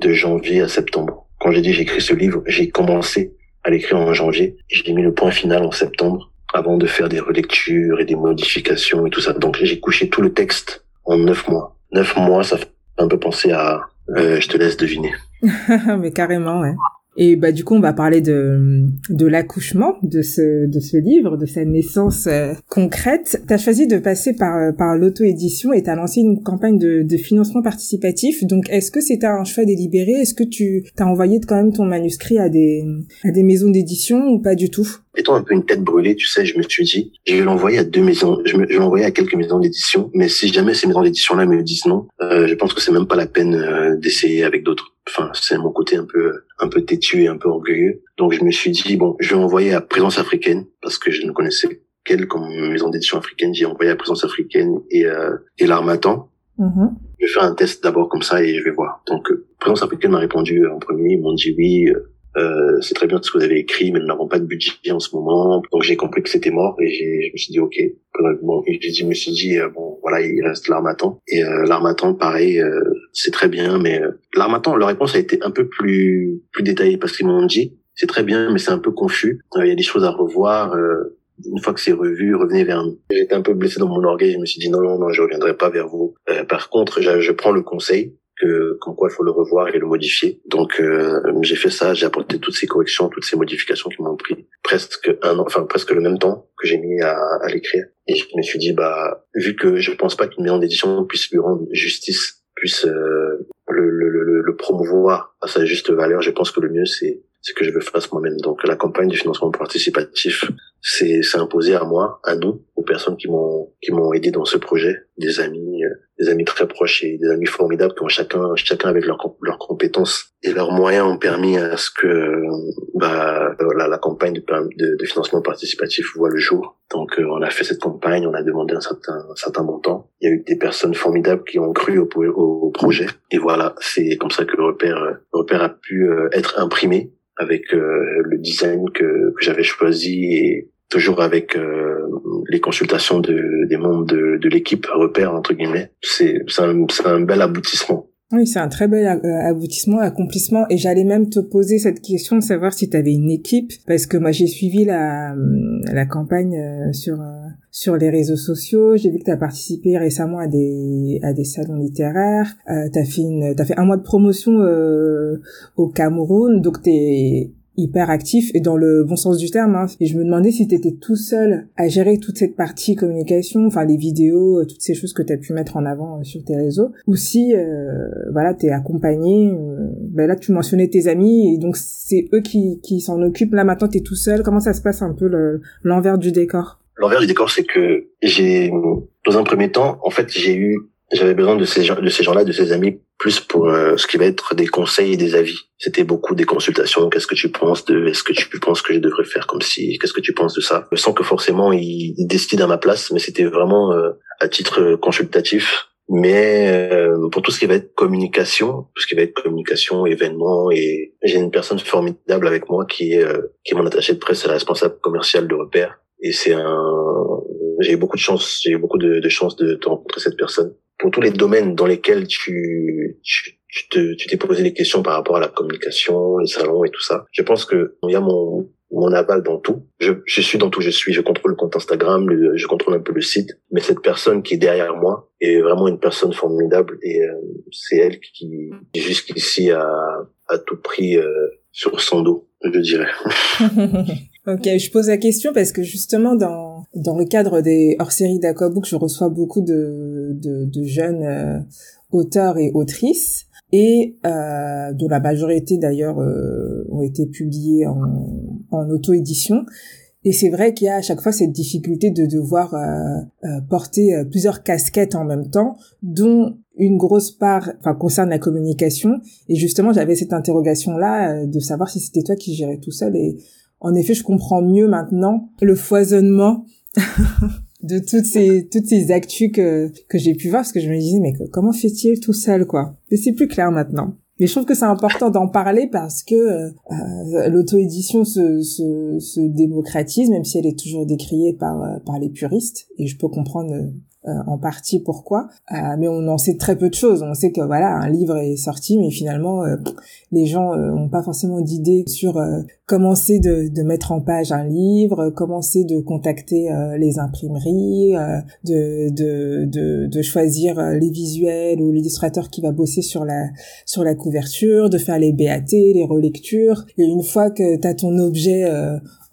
de janvier à septembre quand j'ai dit j'écris ce livre, j'ai commencé à l'écrire en janvier. J'ai mis le point final en septembre avant de faire des relectures et des modifications et tout ça. Donc j'ai couché tout le texte en neuf mois. Neuf mois, ça fait un peu penser à... Euh, je te laisse deviner. Mais carrément, ouais. Et bah du coup, on va parler de de l'accouchement de ce de ce livre, de sa naissance euh, concrète. Tu as choisi de passer par euh, par l'auto-édition et tu as lancé une campagne de, de financement participatif. Donc est-ce que c'était un choix délibéré? Est-ce que tu t'as envoyé quand même ton manuscrit à des à des maisons d'édition ou pas du tout? Étant un peu une tête brûlée, tu sais, je me suis dit, je vais l'envoyer à deux maisons, je, me, je vais l'envoyer à quelques maisons d'édition, mais si jamais ces maisons d'édition-là me disent non, euh, je pense que c'est même pas la peine euh, d'essayer avec d'autres. Enfin, c'est mon côté un peu, un peu têtu et un peu orgueilleux. Donc je me suis dit, bon, je vais envoyer à Présence africaine, parce que je ne connaissais qu'elle comme maison d'édition africaine. J'ai envoyé à Présence africaine et, euh, et l'Armatan. Mm-hmm. Je vais faire un test d'abord comme ça et je vais voir. Donc, euh, Présence africaine m'a répondu en premier, ils m'ont dit oui, euh, euh, c'est très bien ce que vous avez écrit, mais nous n'avons pas de budget en ce moment. Donc j'ai compris que c'était mort et je me suis dit ok. Bon, et je me suis dit euh, bon voilà il reste l'armatan et euh, l'armatan pareil euh, c'est très bien, mais euh, l'armatan leur réponse a été un peu plus plus détaillée parce qu'ils m'ont dit c'est très bien mais c'est un peu confus. Il y a des choses à revoir une fois que c'est revu, revenez vers nous. J'étais un peu blessé dans mon orgueil, je me suis dit non, non, non, je reviendrai pas vers vous par contre, je, je prends le conseil que comme quoi il faut le revoir et le modifier. Donc euh, j'ai fait ça, j'ai apporté toutes ces corrections, toutes ces modifications qui m'ont pris presque un an, enfin presque le même temps que j'ai mis à, à l'écrire. Et je me suis dit bah vu que je pense pas qu'une maison d'édition puisse lui rendre justice, puisse euh, le, le, le, le promouvoir à sa juste valeur, je pense que le mieux c'est c'est que je veux faire moi-même. Donc la campagne du financement participatif, c'est imposé à moi, à nous, aux personnes qui m'ont qui m'ont aidé dans ce projet, des amis, euh, des amis très proches et des amis formidables qui ont chacun chacun avec leurs leurs compétences et leurs moyens ont permis à ce que bah la, la campagne de, de, de, financement participatif voit le jour. Donc euh, on a fait cette campagne, on a demandé un certain un certain montant. Il y a eu des personnes formidables qui ont cru au, au, projet et voilà, c'est comme ça que le repère le repère a pu euh, être imprimé avec euh, le design que, que j'avais choisi et toujours avec euh, les consultations de, des membres de, de l'équipe repère entre guillemets. C'est un, un bel aboutissement. Oui, c'est un très bel euh, aboutissement, accomplissement. Et j'allais même te poser cette question de savoir si tu avais une équipe, parce que moi j'ai suivi la, la campagne sur sur les réseaux sociaux. J'ai vu que tu as participé récemment à des à des salons littéraires. Euh, t'as fait une t'as fait un mois de promotion euh, au Cameroun, donc t'es hyper actif et dans le bon sens du terme. Hein. Et je me demandais si tu étais tout seul à gérer toute cette partie communication, enfin les vidéos, euh, toutes ces choses que tu as pu mettre en avant euh, sur tes réseaux, ou si euh, voilà t'es accompagné. Euh, ben là tu mentionnais tes amis et donc c'est eux qui qui s'en occupent. Là maintenant t'es tout seul. Comment ça se passe un peu l'envers du décor? L'envers du décor, c'est que j'ai, dans un premier temps, en fait, j'ai eu, j'avais besoin de ces gens, de ces gens-là, de ces amis, plus pour euh, ce qui va être des conseils et des avis. C'était beaucoup des consultations. Qu'est-ce que tu penses de, est-ce que tu penses que je devrais faire comme si, qu'est-ce que tu penses de ça? Sans que forcément ils, décident à ma place, mais c'était vraiment euh, à titre consultatif. Mais euh, pour tout ce qui va être communication, tout ce qui va être communication, événements, et j'ai une personne formidable avec moi qui est qui est mon attaché de presse, c'est la responsable commerciale de repère et c'est un, j'ai eu beaucoup de chance, j'ai beaucoup de, de chance de, de, rencontrer cette personne. Pour tous les domaines dans lesquels tu, tu, te, tu t'es posé des questions par rapport à la communication, les salons et tout ça. Je pense que il y a mon, mon aval dans tout. Je, je suis dans tout, je suis, je contrôle le compte Instagram, je contrôle un peu le site, mais cette personne qui est derrière moi est vraiment une personne formidable et euh, c'est elle qui jusqu'ici a, a tout pris euh, sur son dos, je dirais. Ok, je pose la question parce que justement dans dans le cadre des hors-séries d'Aquabook, je reçois beaucoup de de, de jeunes euh, auteurs et autrices et euh, dont la majorité d'ailleurs euh, ont été publiés en, en auto-édition. Et c'est vrai qu'il y a à chaque fois cette difficulté de devoir euh, euh porter euh, plusieurs casquettes en même temps, dont une grosse part enfin, concerne la communication. Et justement, j'avais cette interrogation-là de savoir si c'était toi qui gérais tout seul. Et en effet, je comprends mieux maintenant le foisonnement de toutes ces toutes ces actus que que j'ai pu voir parce que je me disais mais comment fait-il tout seul quoi? Mais c'est plus clair maintenant. Mais je trouve que c'est important d'en parler parce que euh, l'auto-édition se, se, se, démocratise, même si elle est toujours décriée par, euh, par les puristes. Et je peux comprendre euh, en partie pourquoi, euh, mais on en sait très peu de choses. On sait que voilà, un livre est sorti, mais finalement, euh, les gens n'ont pas forcément d'idée sur commencer de, de, mettre en page un livre, commencer de contacter les imprimeries, de, de, de, de, choisir les visuels ou l'illustrateur qui va bosser sur la sur la couverture, de faire les BAT, les relectures. Et une fois que tu as ton objet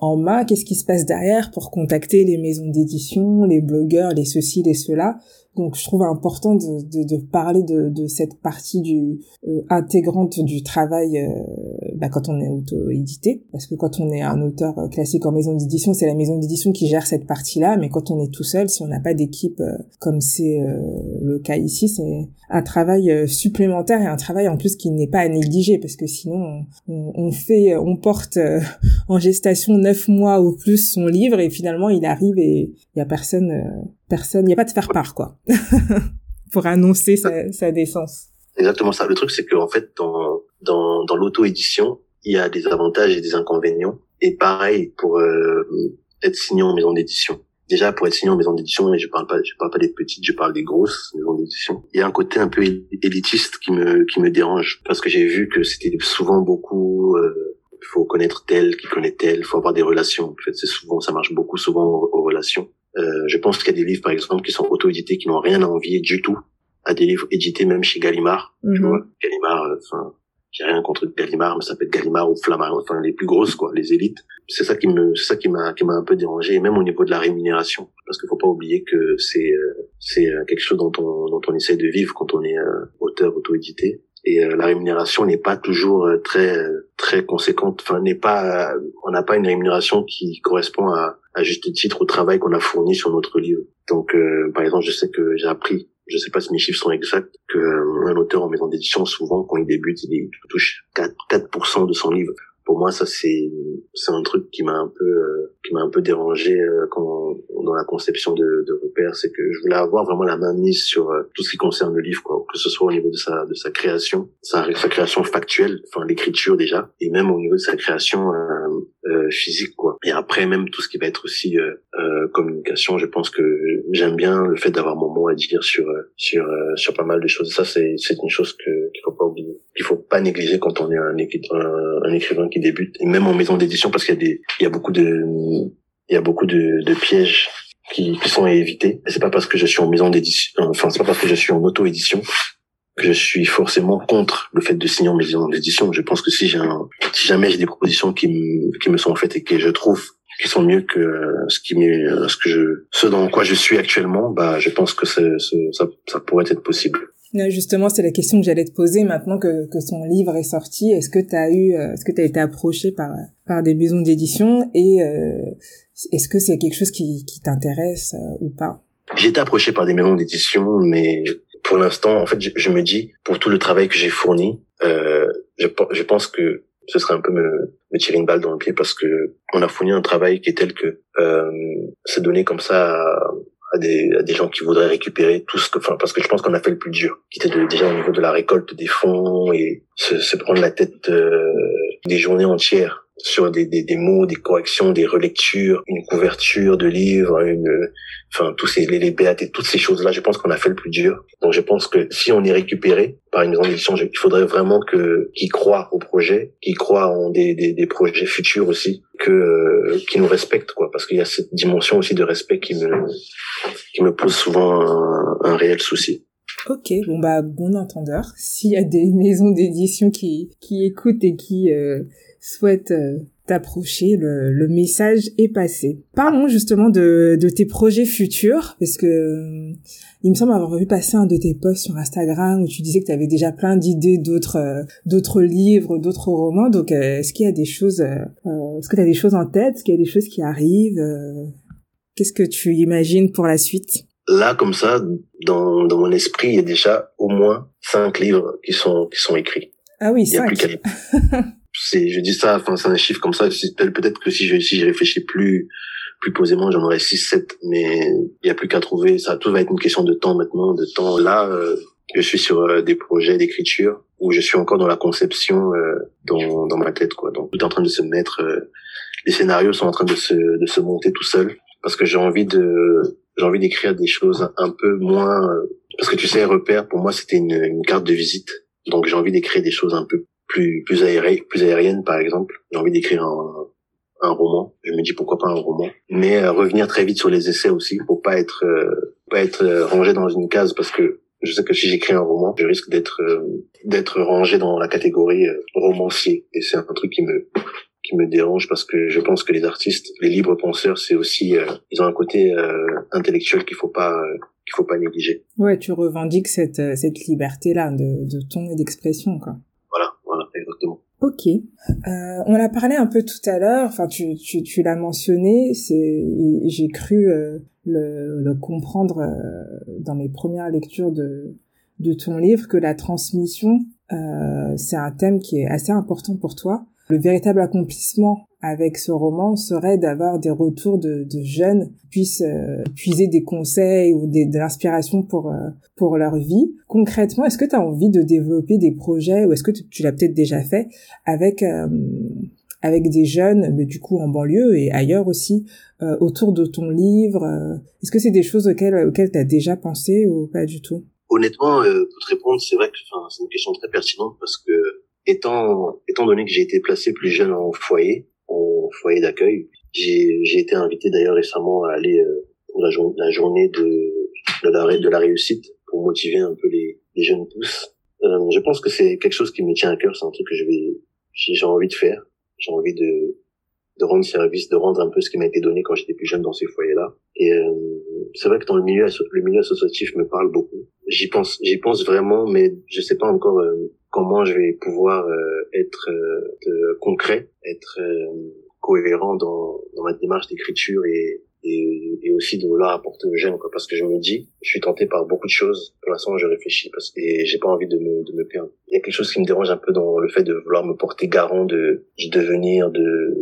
en main, qu'est-ce qui se passe derrière pour contacter les maisons d'édition, les blogueurs, les ceci, les cela? Donc je trouve important de, de, de parler de, de, cette partie du euh, intégrante du travail euh, bah, quand on est auto-édité, parce que quand on est un auteur classique en maison d'édition, c'est la maison d'édition qui gère cette partie-là, mais quand on est tout seul, si on n'a pas d'équipe euh, comme c'est le cas ici, c'est un travail supplémentaire et un travail en plus qui n'est pas à négliger, parce que sinon on, on fait, on porte en gestation neuf mois ou plus son livre et finalement il arrive et il y a personne personne, il n'y a pas de faire part, quoi, pour annoncer sa, sa décence. Exactement ça. Le truc, c'est qu'en fait, dans, dans, dans l'auto-édition, il y a des avantages et des inconvénients. Et pareil pour euh, être signé en maison d'édition. Déjà, pour être signé en maison d'édition, et je parle pas, je parle pas des petites, je parle des grosses maisons d'édition. Il y a un côté un peu élitiste qui me, qui me dérange parce que j'ai vu que c'était souvent beaucoup. Euh, faut connaître tel qui connaît tel, faut avoir des relations. En fait, c'est souvent, ça marche beaucoup souvent aux relations. Euh, je pense qu'il y a des livres, par exemple, qui sont auto-édités, qui n'ont rien à envier du tout à des livres édités même chez Gallimard. Tu Mhm. vois, Gallimard, euh, enfin, j'ai rien contre Gallimard, mais ça peut être Gallimard ou Flammarion, enfin les plus grosses quoi, les élites. C'est ça qui me, c'est ça qui m'a, qui m'a un peu dérangé, et même au niveau de la rémunération, parce qu'il faut pas oublier que c'est, euh, c'est euh, quelque chose dont on, dont on essaie de vivre quand on est euh, auteur auto-édité. Et euh, la rémunération n'est pas toujours euh, très euh, très conséquente. Enfin, n'est pas, euh, on n'a pas une rémunération qui correspond à, à juste titre au travail qu'on a fourni sur notre livre. Donc, euh, par exemple, je sais que j'ai appris, je sais pas si mes chiffres sont exacts, que euh, auteur en maison d'édition, souvent, quand il débute, il touche 4, 4% de son livre. Pour moi, ça c'est c'est un truc qui m'a un peu euh, qui m'a un peu dérangé euh, quand dans la conception de, de repères, c'est que je voulais avoir vraiment la main mise sur euh, tout ce qui concerne le livre, quoi, que ce soit au niveau de sa de sa création, sa, sa création factuelle, enfin l'écriture déjà, et même au niveau de sa création euh, euh, physique, quoi. Et après même tout ce qui va être aussi euh, communication, je pense que j'aime bien le fait d'avoir mon mot à dire sur sur sur pas mal de choses. Ça c'est c'est une chose que qu'il pas négliger quand on est un, écri- un, un écrivain qui débute, et même en maison d'édition parce qu'il y a des il y a beaucoup de il y a beaucoup de, de pièges qui, qui sont à éviter. C'est pas parce que je suis en maison d'édition, enfin c'est pas parce que je suis en auto-édition que je suis forcément contre le fait de signer en maison d'édition. Je pense que si j'ai si jamais j'ai des propositions qui me, qui me sont faites et que je trouve qui sont mieux que euh, ce qui euh, ce que je, ce dans quoi je suis actuellement, bah, je pense que ça, ça pourrait être possible. Ouais, Justement, c'est la question que j'allais te poser maintenant que, que son livre est sorti. Est-ce que tu as eu, euh, est-ce que tu as été approché par, par des maisons d'édition et euh, est-ce que c'est quelque chose qui, qui t'intéresse euh, ou pas? J'ai été approché par des maisons d'édition, mais pour l'instant, en fait, je, je me dis, pour tout le travail que j'ai fourni, euh, je, je pense que ce serait un peu me, me tirer une balle dans le pied parce que on a fourni un travail qui est tel que euh, c'est donné comme ça à des, à des gens qui voudraient récupérer tout ce que, enfin, parce que je pense qu'on a fait le plus dur, qui était de- déjà au niveau de la récolte des fonds et se, se prendre la tête euh, des journées entières sur des, des, des mots, des corrections, des relectures, une couverture de livres, une, enfin tous ces les, les BAT, toutes ces choses-là, je pense qu'on a fait le plus dur. Donc je pense que si on est récupéré par une maison d'édition, je- il faudrait vraiment que qu'ils croient au projet, qu'ils croient en des, des, des projets futurs aussi, que euh, qu'ils nous respectent quoi, parce qu'il y a cette dimension aussi de respect qui me qui me pose souvent un, un réel souci. Ok, bon bah bon entendeur. S'il y a des maisons d'édition qui qui écoutent et qui euh, souhaitent euh, t'approcher, le, le message est passé. Parlons justement de, de tes projets futurs, parce que euh, il me semble avoir vu passer un de tes posts sur Instagram où tu disais que tu avais déjà plein d'idées d'autres euh, d'autres livres, d'autres romans. Donc euh, est-ce qu'il y a des choses, est-ce que tu des choses en tête, est-ce qu'il y a des choses qui arrivent Qu'est-ce que tu imagines pour la suite? Là comme ça, dans dans mon esprit, il y a déjà au moins cinq livres qui sont qui sont écrits. Ah oui, Il y a plus qu'à c'est je dis ça enfin c'est un chiffre comme ça. Peut-être que si je si j'y réfléchis plus plus posément j'en aurais 6 7 mais il y a plus qu'à trouver. Ça tout va être une question de temps maintenant de temps. Là euh, je suis sur euh, des projets d'écriture où je suis encore dans la conception euh, dans dans ma tête quoi. Donc tout est en train de se mettre euh, les scénarios sont en train de se de se monter tout seul parce que j'ai envie de j'ai envie d'écrire des choses un peu moins euh, parce que tu sais repère pour moi c'était une, une carte de visite donc j'ai envie d'écrire des choses un peu plus plus aéré, plus aérienne par exemple. J'ai envie d'écrire un, un roman. Je me dis pourquoi pas un roman, mais euh, revenir très vite sur les essais aussi pour pas être euh, pas être euh, rangé dans une case parce que je sais que si j'écris un roman, je risque d'être euh, d'être rangé dans la catégorie romancier et c'est un truc qui me qui me dérange parce que je pense que les artistes, les libres penseurs, c'est aussi euh, ils ont un côté euh, intellectuel qu'il faut pas euh, qu'il faut pas négliger. Ouais, tu revendiques cette, euh, cette liberté-là de, de ton et d'expression, quoi. Voilà, voilà, exactement. Ok. Euh, on l'a parlé un peu tout à l'heure, enfin tu, tu, tu l'as mentionné, c'est j'ai cru euh, le, le comprendre euh, dans mes premières lectures de, de ton livre que la transmission, euh, c'est un thème qui est assez important pour toi. Le véritable accomplissement avec ce roman serait d'avoir des retours de, jeunes qui puissent euh, puiser des conseils ou des, de l'inspiration pour euh, pour leur vie. Concrètement, est-ce que tu as envie de développer des projets ou est-ce que tu, l'as peut-être déjà fait avec euh, avec des jeunes, mais du coup en banlieue et ailleurs aussi, autour de ton livre Est-ce que c'est des choses auxquelles auxquelles tu as déjà pensé ou pas du tout? Honnêtement, pour te répondre, c'est vrai que c'est une question très pertinente parce que étant étant donné que j'ai été placé plus jeune en foyer, en foyer d'accueil, j'ai j'ai été invité d'ailleurs récemment à aller euh, pour la, jour- la journée de de la, de la réussite pour motiver un peu les, les jeunes pousses. Euh, je pense que c'est quelque chose qui me tient à cœur, c'est un truc que je vais, j'ai envie de faire. J'ai envie de, de rendre service, de rendre un peu ce qui m'a été donné quand j'étais plus jeune dans ces foyers-là. Et euh, c'est vrai que dans le milieu, le milieu associatif me parle beaucoup. J'y pense, j'y pense vraiment, mais je sais pas encore euh, comment je vais pouvoir euh, être concret, être cohérent dans, dans ma démarche d'écriture et, et, et, aussi de vouloir apporter aux jeunes quoi parce que je me dis je suis tenté par beaucoup de choses pour l'instant je réfléchis parce que j'ai pas envie de me, de me perdre il y a quelque chose qui me dérange un peu dans le fait de vouloir me porter garant de du devenir de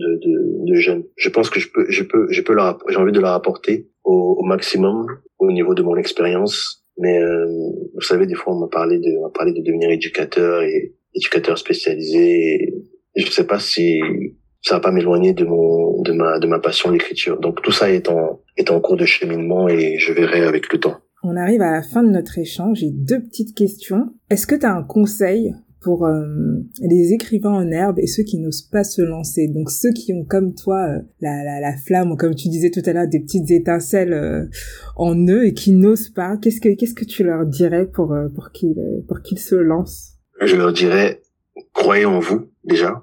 de, de, de jeunes je pense que je peux je peux je peux leur j'ai envie de leur apporter au, au maximum au niveau de mon expérience mais euh, vous savez des fois on m'a parlé de on m'a parlé de devenir éducateur et éducateur spécialisé et, je sais pas si ça va pas m'éloigner de mon de ma de ma passion l'écriture. Donc tout ça est en est en cours de cheminement et je verrai avec le temps. On arrive à la fin de notre échange. J'ai deux petites questions. Est-ce que tu as un conseil pour euh, les écrivains en herbe et ceux qui n'osent pas se lancer. Donc ceux qui ont comme toi euh, la, la, la, flamme, ou comme tu disais tout à l'heure, des petites étincelles euh, en eux et qui n'osent pas. Qu'est-ce que qu'est-ce que tu leur dirais pour pour qu'ils pour qu'ils se lancent? Je leur dirais croyez en vous déjà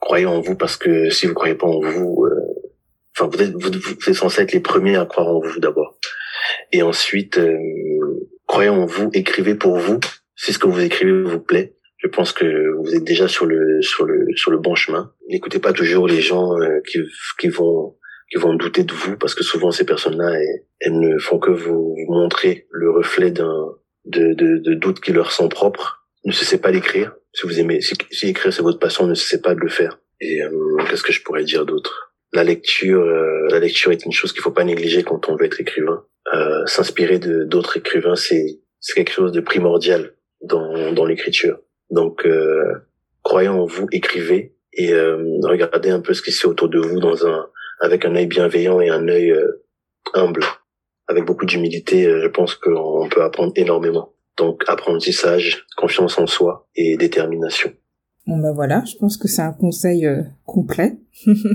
croyez en vous parce que si vous croyez pas en vous, euh, enfin vous êtes vous, êtes censé être les premiers à croire en vous d'abord. Et ensuite, euh, croyez en vous, écrivez pour vous. Si ce que vous écrivez vous plaît, je pense que vous êtes déjà sur le sur le sur le bon chemin. N'écoutez pas toujours les gens euh, qui qui vont qui vont douter de vous parce que souvent ces personnes-là elles, ne font que vous, montrer le reflet d'un de, de, de doutes qui leur sont propres. Ne cessez pas d'écrire si vous aimez, si, si écrire c'est votre passion, ne cessez pas de le faire. Et euh, qu'est-ce que je pourrais dire d'autre? La lecture, euh, la lecture est une chose qu'il faut pas négliger quand on veut être écrivain. Euh, S'inspirer de d'autres écrivains, c'est c'est quelque chose de primordial dans dans l'écriture. Donc euh, croyez en vous, écrivez et euh, regardez un peu ce qui se fait autour de vous dans un avec un œil bienveillant et un œil humble, avec beaucoup d'humilité. je pense qu'on peut apprendre énormément. Donc apprentissage, confiance en soi et détermination. Bon bah voilà, je pense que c'est un conseil euh, complet.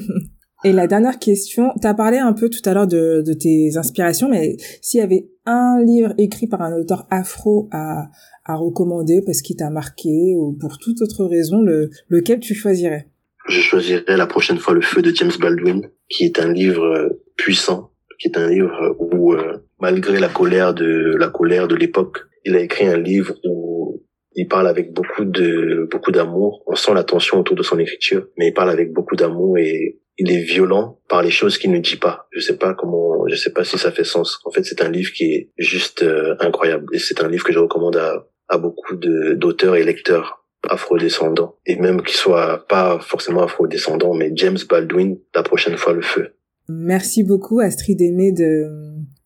et la dernière question, tu as parlé un peu tout à l'heure de, de, tes inspirations, mais s'il y avait un livre écrit par un auteur afro à, à recommander parce qu'il t'a marqué ou pour toute autre raison, le, lequel tu choisirais? Je choisirais la prochaine fois Le Feu de James Baldwin, qui est un livre euh, puissant, qui est un livre où, euh, malgré la colère de la colère de l'époque, il a écrit un livre où il parle avec beaucoup de beaucoup d'amour. On sent la tension autour de son écriture, mais il parle avec beaucoup d'amour et il est violent par les choses qu'il ne dit pas. Je sais pas comment, je sais pas si ça fait sens. En fait, c'est un livre qui est juste euh, incroyable et c'est un livre que je recommande à, à beaucoup d'auteurs et lecteurs afro-descendants et même qui soient pas forcément afro-descendants, mais James Baldwin, la prochaine fois le feu. Merci beaucoup Astrid Aimé de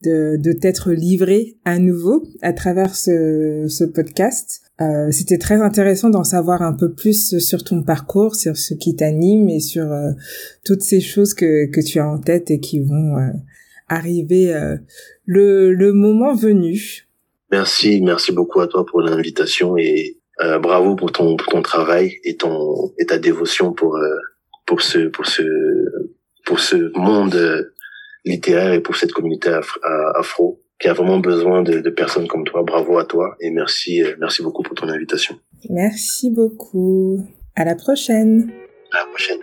de, de t'être livré à nouveau à travers ce, ce podcast. Euh, C'était très intéressant d'en savoir un peu plus sur ton parcours, sur ce qui t'anime et sur euh, toutes ces choses que, que tu as en tête et qui vont euh, arriver euh, le, le moment venu. Merci, merci beaucoup à toi pour l'invitation et bravo pour ton, pour ton travail et ton et ta dévotion pour pour ce pour ce pour ce monde littéraire et pour cette communauté afro qui a vraiment besoin de, de, personnes comme toi. Bravo à toi et merci, euh, merci beaucoup pour ton invitation. Merci beaucoup. À la prochaine. À la prochaine.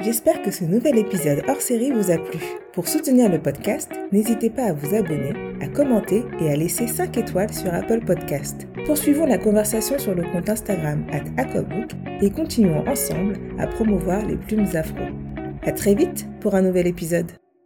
J'espère que ce nouvel épisode hors série vous a plu. Pour soutenir le podcast, n'hésitez pas à vous abonner, à commenter et à laisser 5 étoiles sur Apple Podcast. Poursuivons la conversation sur le compte Instagram at et continuons ensemble à promouvoir les plumes afro. À très vite pour un nouvel épisode.